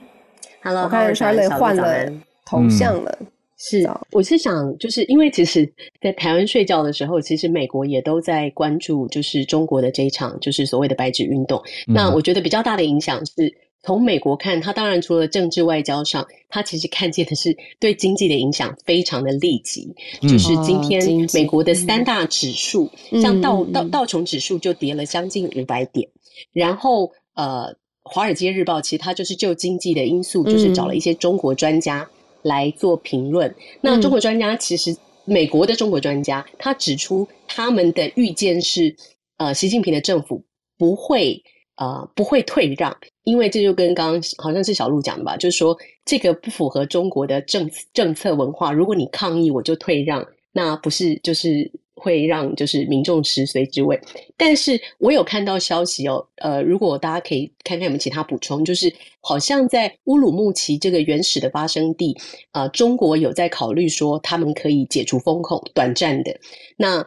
，Hello，我看 Charlotte 换了头像了。是，我是想，就是因为其实，在台湾睡觉的时候，其实美国也都在关注，就是中国的这一场，就是所谓的白纸运动。那我觉得比较大的影响是从美国看，它当然除了政治外交上，它其实看见的是对经济的影响非常的立即。就是今天美国的三大指数，像道道道琼指数就跌了将近五百点，然后呃，华尔街日报其实它就是就经济的因素，就是找了一些中国专家。来做评论。那中国专家其实，美国的中国专家他指出，他们的预见是，呃，习近平的政府不会呃不会退让，因为这就跟刚刚好像是小鹿讲的吧，就是说这个不符合中国的政政策文化。如果你抗议，我就退让，那不是就是。会让就是民众食髓知味，但是我有看到消息哦，呃，如果大家可以看看有没有其他补充，就是好像在乌鲁木齐这个原始的发生地，啊，中国有在考虑说他们可以解除封控，短暂的那。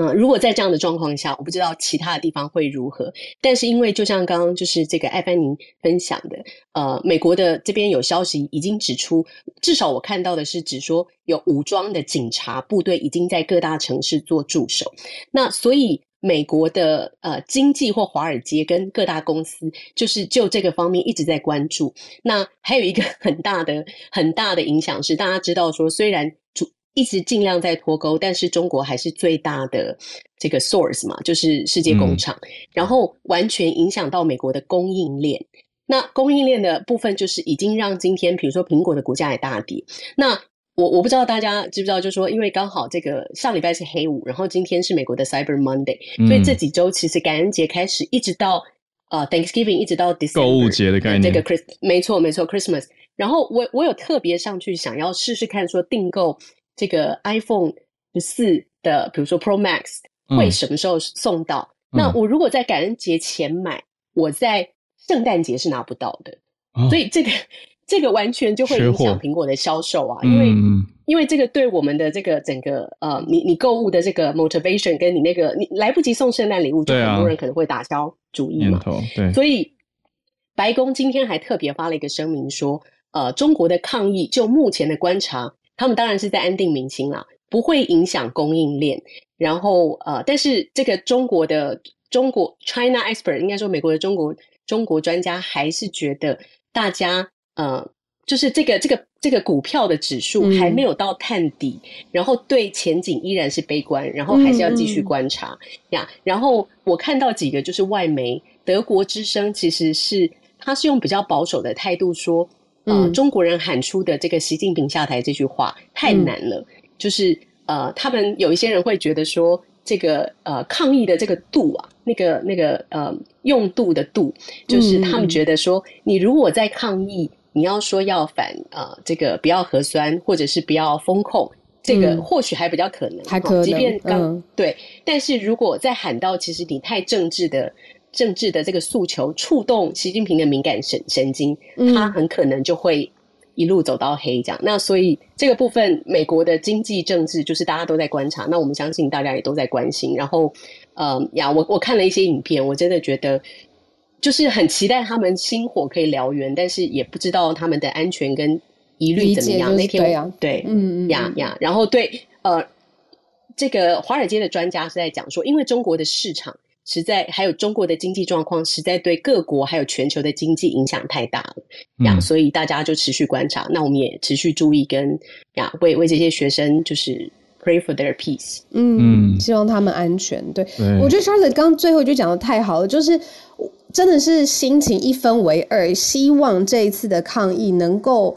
嗯，如果在这样的状况下，我不知道其他的地方会如何。但是因为就像刚刚就是这个艾凡宁分享的，呃，美国的这边有消息已经指出，至少我看到的是指说有武装的警察部队已经在各大城市做驻守。那所以美国的呃经济或华尔街跟各大公司就是就这个方面一直在关注。那还有一个 很大的很大的影响是，大家知道说虽然主。一直尽量在脱钩，但是中国还是最大的这个 source 嘛，就是世界工厂，然后完全影响到美国的供应链。那供应链的部分，就是已经让今天，比如说苹果的股价也大跌。那我我不知道大家知不知道，就是说，因为刚好这个上礼拜是黑五，然后今天是美国的 Cyber Monday，所以这几周其实感恩节开始，一直到呃 Thanksgiving，一直到 December 购物节的概念，这个 Chris 没错没错 Christmas。然后我我有特别上去想要试试看，说订购。这个 iPhone 十四的，比如说 Pro Max 会什么时候送到？那我如果在感恩节前买，我在圣诞节是拿不到的。所以这个这个完全就会影响苹果的销售啊，因为因为这个对我们的这个整个呃，你你购物的这个 motivation 跟你那个你来不及送圣诞礼物，就很多人可能会打消主意嘛。对，所以白宫今天还特别发了一个声明说，呃，中国的抗议就目前的观察。他们当然是在安定民心啦，不会影响供应链。然后呃，但是这个中国的中国 China expert 应该说美国的中国中国专家还是觉得大家呃，就是这个这个这个股票的指数还没有到探底，然后对前景依然是悲观，然后还是要继续观察呀。然后我看到几个就是外媒，德国之声其实是他是用比较保守的态度说。呃，中国人喊出的这个“习近平下台”这句话太难了，就是呃，他们有一些人会觉得说，这个呃抗议的这个度啊，那个那个呃用度的度，就是他们觉得说，你如果在抗议，你要说要反呃这个不要核酸，或者是不要风控，这个或许还比较可能，还可能，即便刚对，但是如果再喊到，其实你太政治的。政治的这个诉求触动习近平的敏感神神经，他很可能就会一路走到黑。这样，那所以这个部分，美国的经济政治就是大家都在观察。那我们相信大家也都在关心。然后，呃呀，我我看了一些影片，我真的觉得就是很期待他们星火可以燎原，但是也不知道他们的安全跟疑虑怎么样。那天对，嗯嗯呀呀，然后对呃，这个华尔街的专家是在讲说，因为中国的市场。实在还有中国的经济状况，实在对各国还有全球的经济影响太大了呀，所以大家就持续观察。那我们也持续注意，跟呀为为这些学生就是 pray for their peace，嗯，希望他们安全。对，我觉得 Charlotte 刚最后就讲的太好了，就是真的是心情一分为二，希望这一次的抗议能够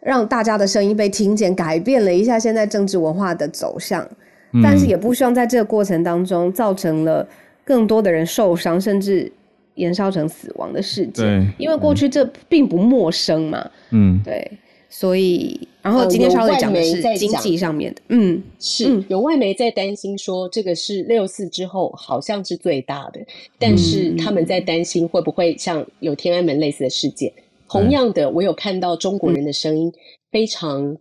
让大家的声音被听见，改变了一下现在政治文化的走向，但是也不希望在这个过程当中造成了。更多的人受伤，甚至延烧成死亡的事件，因为过去这并不陌生嘛。嗯，对，所以，然后今天稍微讲的是经济上面的，嗯，是有外媒在担心说这个是六四之后好像是最大的，但是他们在担心会不会像有天安门类似的事件。同样的，我有看到中国人的声音非常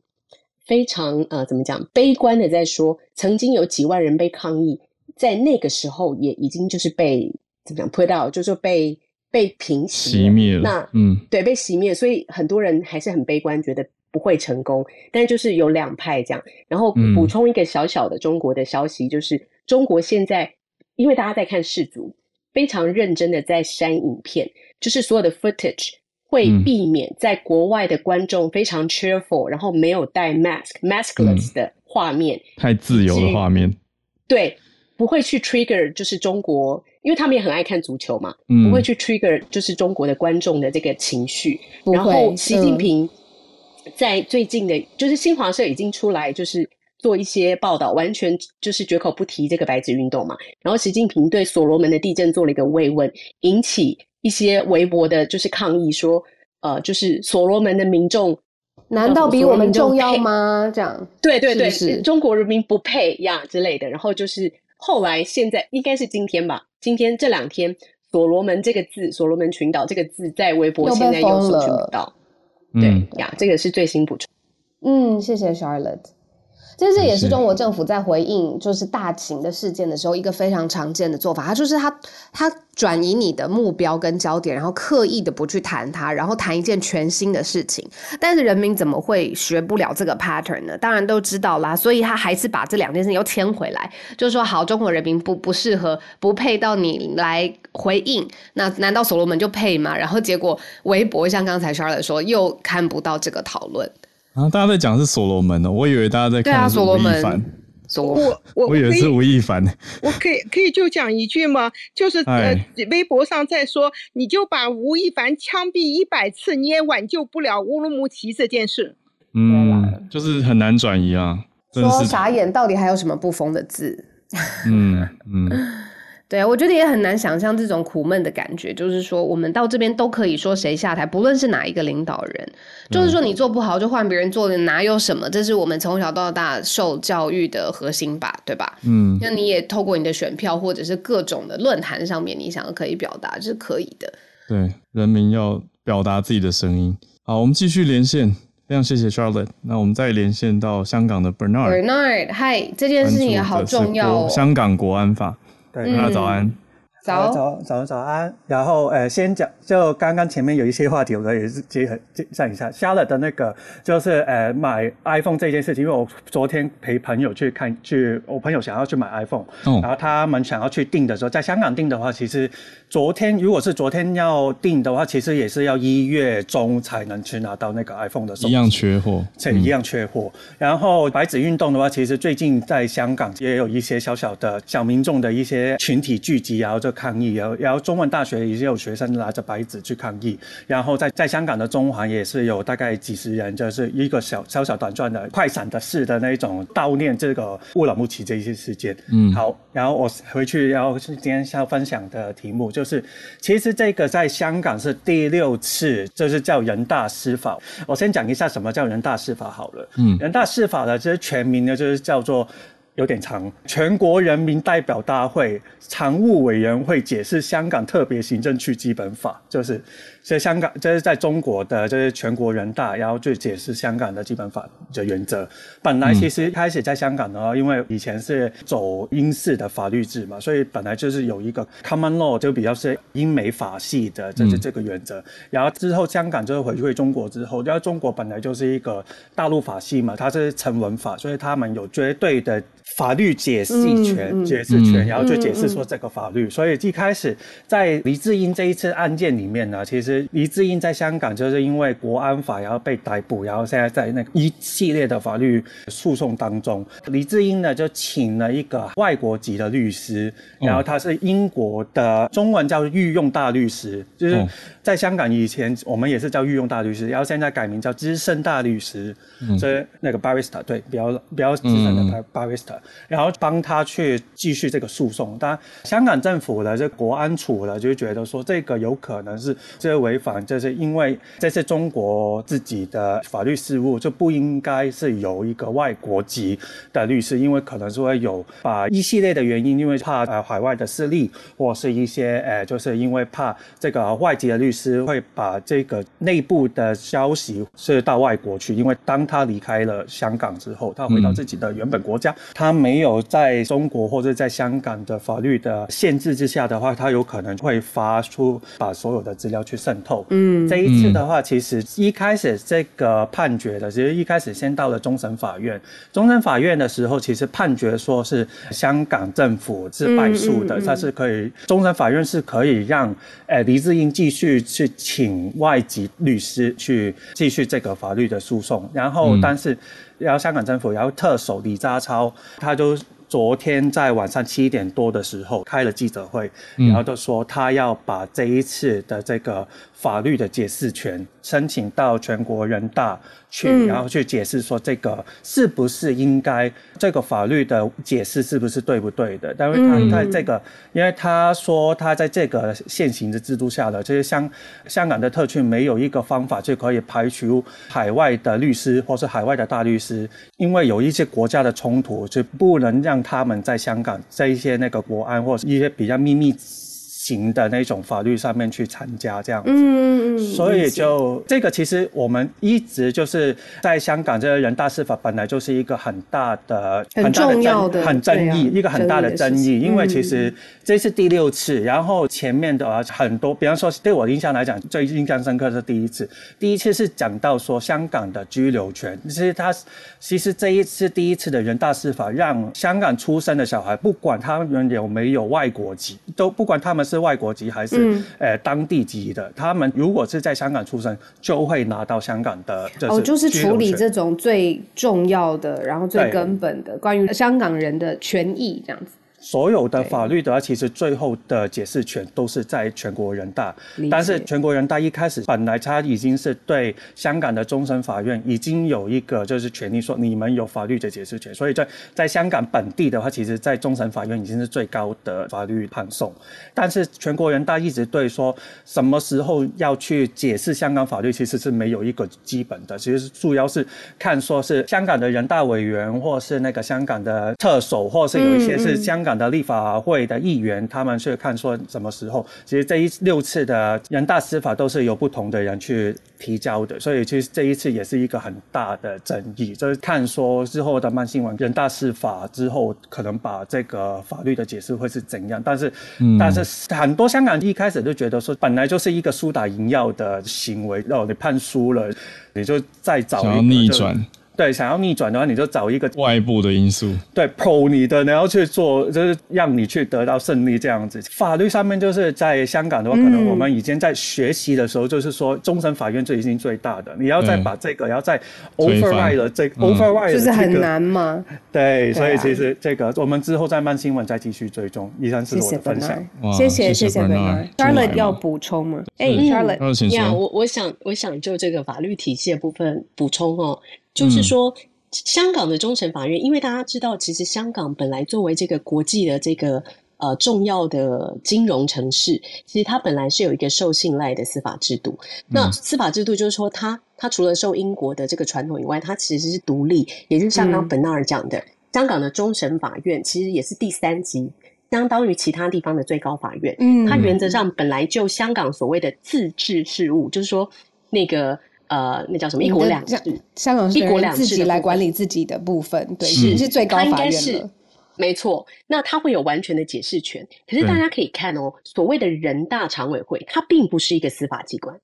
非常呃怎么讲悲观的在说，曾经有几万人被抗议，在那个时候也已经就是被怎么讲 put out，就是被被平息熄灭了。那嗯，对，被熄灭，所以很多人还是很悲观，觉得不会成功。但就是有两派这样，然后嗯补充一个小小的中国的消息，就是中国现在因为大家在看世足，非常认真的在删影片，就是所有的 footage 会嗯避免在国外的观众非常 cheerful，然后没有戴 mask maskless 的画面，太自由的画面。对，不会去 trigger 就是中国，因为他们也很爱看足球嘛，嗯不会去 trigger 就是中国的观众的这个情绪。然后习近嗯平在最近的，就是新华社已经出来，就是做一些报道，完全就是绝口不提这个白纸运动嘛。然后习近平对所罗门的地震做了一个慰问，引起一些微博的就是抗议说，呃，就是所罗门的民众。难道比我们重要吗？这样对对对，是是中国人民不配呀之类的。然后就是后来现在应该是今天吧，今天这两天所罗门这个字，所罗门群岛这个字在微博现在又封搜寻不到。嗯对呀，这个是最新补充。嗯，谢谢 Charlotte。其实这也是谢谢中国政府在回应就是大型的事件的时候一个非常常见的做法，它就是它它转移你的目标跟焦点，然后刻意的不去谈它，然后谈一件全新的事情。但是人民怎么会学不了这个 pattern 呢？当然都知道啦，所以他还是把这两件事情又牵回来，就是说好，中国人民不不适合，不配到你来回应。那难道所罗门就配吗？然后结果微博像刚才 Charlotte 说，又看不到这个讨论。然后大家在讲是所罗门哦，我以为大家在看是吴亦所罗门凡，所罗门我我我以为是吴亦凡。我可以可以就讲一句吗？就是呃哎，微博上在说，你就把吴亦凡枪毙一百次，你也挽救不了乌鲁木齐这件事。嗯，就是很难转移啊，说，傻眼，到底还有什么不封的字？嗯 嗯，对啊，我觉得也很难想象这种苦闷的感觉。就是说，我们到这边都可以说谁下台，不论是哪一个领导人，就是说你做不好就换别人做的，哪有什么？这是我们从小到大受教育的核心吧，对吧？嗯，那你也透过你的选票或者是各种的论坛上面，你想要可以表达，这是可以的。对，人民要表达自己的声音。好，我们继续连线，非常谢谢 Charlotte。那我们再连线到香港的 Bernard，Bernard，嗨，这件事情也好重要哦。香港国安法。大家早安。早，早早早安。然后呃，先讲，就刚刚前面有一些话题，我也是结合上一下。下了的那个就是呃买 iPhone 这件事情，因为我昨天陪朋友去看，去我朋友想要去买 iPhone，、哦然后他们想要去订的时候，在香港订的话，其实昨天如果是昨天要订的话，其实也是要一月中才能去拿到那个 iPhone 的手机。一样缺货，这一样缺货。然后白纸运动的话，其实最近在香港也有一些小小的小民众的一些群体聚集，然后就抗议，然后然后中文大学也有学生拿着白纸去抗议。然后在在香港的中环也是有大概几十人，就是一个小小小短暂的快闪的式的那种悼念这个乌鲁木齐这一些事件。嗯好，然后我回去，然后是今天要分享的题目就是，其实这个在香港是第六次，就是叫人大司法。我先讲一下什么叫人大司法好了。嗯人大司法呢，就是全名呢，就是叫做。有点长，全国人民代表大会常务委员会解释香港特别行政区基本法，就是在香港，这是在中国的，这是全国人大，然后就解释香港的基本法的原则。本来其实开始在香港呢，因为以前是走英式的法律制嘛，所以本来就是有一个 common law，就比较是英美法系的，这是这个原则。然后之后香港就是回归中国之后，然后中国本来就是一个大陆法系嘛，它是成文法，所以他们有绝对的法律解释权、嗯嗯解释权，嗯然后就解释说这个法律。所以一开始在黎智英这一次案件里面呢，其实黎智英在香港就是因为国安法然后被逮捕，然后现在在那个一系列的法律诉讼当中，黎智英呢就请了一个外国籍的律师，然后他是英国的中文叫御用大律师，就是哦在香港以前我们也是叫御用大律师，然后现在改名叫资深大律师，所以那个 barrister 对，比较比较资深的 barrister，然后帮他去继续这个诉讼。当然，香港政府的这国安处呢，就觉得说这个有可能是这违反，就是因为这是中国自己的法律事务，就不应该是由一个外国籍的律师，因为可能是会有把一系列的原因，因为怕呃海外的势力，或是一些呃，就是因为怕这个外籍的律师会把这个内部的消息是到外国去，因为当他离开了香港之后，他回到自己的原本国家，他没有在中国或者在香港的法律的限制之下的话，他有可能会发出把所有的资料去渗透。嗯，这一次的话，其实一开始这个判决的，其实一开始先到了终审法院，终审法院的时候，其实判决说是香港政府是败诉的，它是可以，终审法院是可以让呃黎智英继续去请外籍律师去继续这个法律的诉讼，然后但是。然后香港政府，然后特首李家超，他就昨天在晚上七点多的时候开了记者会，然后就说他要把这一次的这个法律的解释权申请到全国人大。去，然后去解释说这个是不是应该这个法律的解释是不是对不对的？但是他在这个，因为他说他在这个现行的制度下的这些香香港的特区没有一个方法就可以排除海外的律师或是海外的大律师，因为有一些国家的冲突，就不能让他们在香港在一些那个国安或者一些比较秘密。型的那种法律上面去参加这样子，嗯嗯嗯，所以就这个其实我们一直就是在香港这个人大释法本来就是一个很大的、很重要的、很争议，一个很大的争议，因为其实这是第六次，然后前面的很多，比方说对我印象来讲最印象深刻是第一次，第一次是讲到说香港的居留权，其实他其实这一次第一次的人大释法让香港出生的小孩，不管他们有没有外国籍，都不管他们是。外国籍还是呃当地籍的？他们如果是在香港出生，就会拿到香港的。哦，就是处理这种最重要的，然后最根本的关于香港人的权益这样子。所有的法律的话，其实最后的解释权都是在全国人大。但是全国人大一开始本来他已经是对香港的终审法院已经有一个就是权利说你们有法律的解释权，所以在在香港本地的话，其实在终审法院已经是最高的法律判送。但是全国人大一直对说什么时候要去解释香港法律，其实是没有一个基本的，其实主要是看说是香港的人大委员，或是那个香港的特首，或是有一些是香港。的立法会的议员，他们去看说什么时候，其实这一六次的人大司法都是由不同的人去提交的，所以其实这一次也是一个很大的争议，就是看说之后的慢新闻人大司法之后，可能把这个法律的解释会是怎样，但是，但是很多香港一开始就觉得说，本来就是一个输打赢要的行为，哦，你判输了，你就再找一个逆转。对，想要逆转的话，你就找一个外部的因素，对，pro 你的，然后去做，就是让你去得到胜利这样子。法律上面就是在香港的话，可能我们以前在学习的时候，就是说终审法院最已经最大的，你要再把这个，要再 override 了这 override，就是很难嘛？对，所以其实这个我们之后再慢新闻再继续追踪。以上是我的分享，谢谢谢谢 Charlotte 要补充吗？哎，Charlotte，呀，我我想我想就这个法律体系的部分补充哦。就是说，香港的中审法院，因为大家知道，其实香港本来作为这个国际的这个呃重要的金融城市，其实它本来是有一个受信赖的司法制度。那司法制度就是说，它它除了受英国的这个传统以外，它其实是独立，也就是像刚本纳尔讲的，香港的终审法院其实也是第三级，相当于其他地方的最高法院。嗯，它原则上本来就香港所谓的自治事务，就是说那个。呃，那叫什么？一国两制，香港一国两制自己来管理自己的部分，对，是是最高法院了。没错，那他会有完全的解释权。可是大家可以看哦，所谓的人大常委会，它并不是一个司法机关，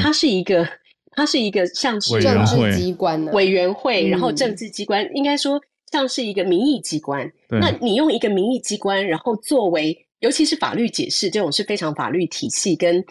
它是一个，它是一个像是政治机关委员会，然后政治机关应该说像是一个民意机关。那你用一个民意机关，然后作为，尤其是法律解释这种是非常法律体系跟。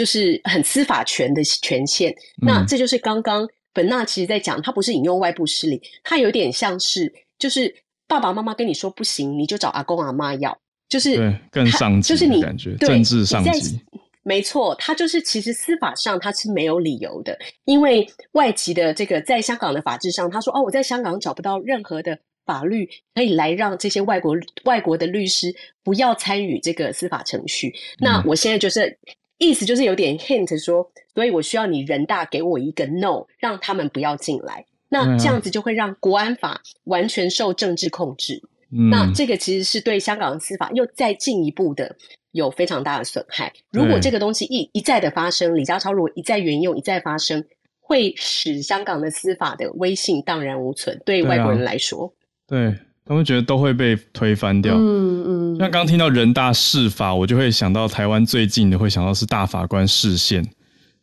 就是很司法权的权限，那这就是刚刚本纳其实在讲，他不是引用外部势力，他有点像是就是爸爸妈妈跟你说不行，你就找阿公阿妈要，就是更上级，就是你感觉政治上级，没错，他就是其实司法上他是没有理由的，因为外籍的这个在香港的法制上，他说哦，我在香港找不到任何的法律可以来让这些外国外国的律师不要参与这个司法程序，那我现在就是。意思就是有点 hint 说，所以我需要你人大给我一个 no，让他们不要进来。那这样子就会让国安法完全受政治控制。那这个其实是对香港的司法又再进一步的有非常大的损害。如果这个东西一一再的发生，李家超如果一再沿用，一再发生，会使香港的司法的威信荡然无存。对外国人来说，对他们觉得都会被推翻掉。嗯嗯。像刚听到人大释法，我就会想到台湾最近的会想到是大法官释宪。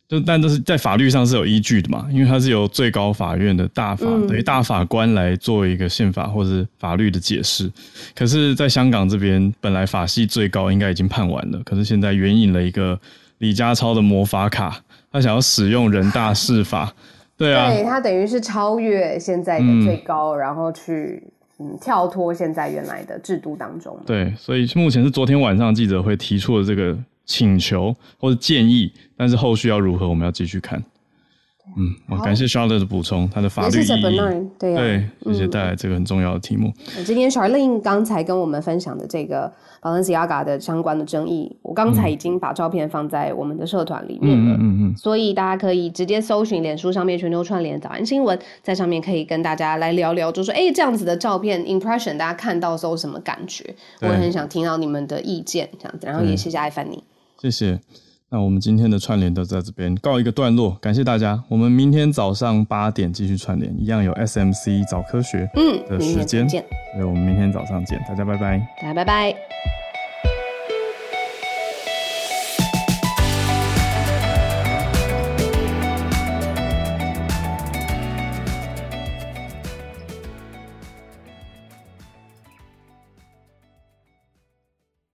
就但都是在法律上是有依据的嘛，因为它是由最高法院的大法等于大法官来做一个宪法或者法律的解释。可是，在香港这边，本来法系最高应该已经判完了，可是现在援引了一个李家超的魔法卡，他想要使用人大释法，对啊，对他等于是超越现在的最高，然后去嗯跳脱现在原来的制度当中。对，所以目前是昨天晚上记者会提出的这个。请求或者建议，但是后续要如何，我们要继续看。嗯，我感谢 Charlotte 的补充，他的法律意义。对对，谢谢带来这个很重要的题目。今天 Charlene 刚才跟我们分享的这个 Balenciaga 的相关的争议，我刚才已经把照片放在我们的社团里面了。嗯嗯嗯。所以大家可以直接搜寻脸书上面全球串联早安新闻，在上面可以跟大家来聊聊，就说哎，这样子的照片 impression，大家看到时候什么感觉？我也很想听到你们的意见，这样子。然后也谢谢艾凡尼。谢谢，那我们今天的串联都在这边告一个段落，感谢大家。我们明天早上八点继续串联，一样有 SMC 早科学嗯的时间，所以，我们明天早上见，大家拜拜，大家拜拜。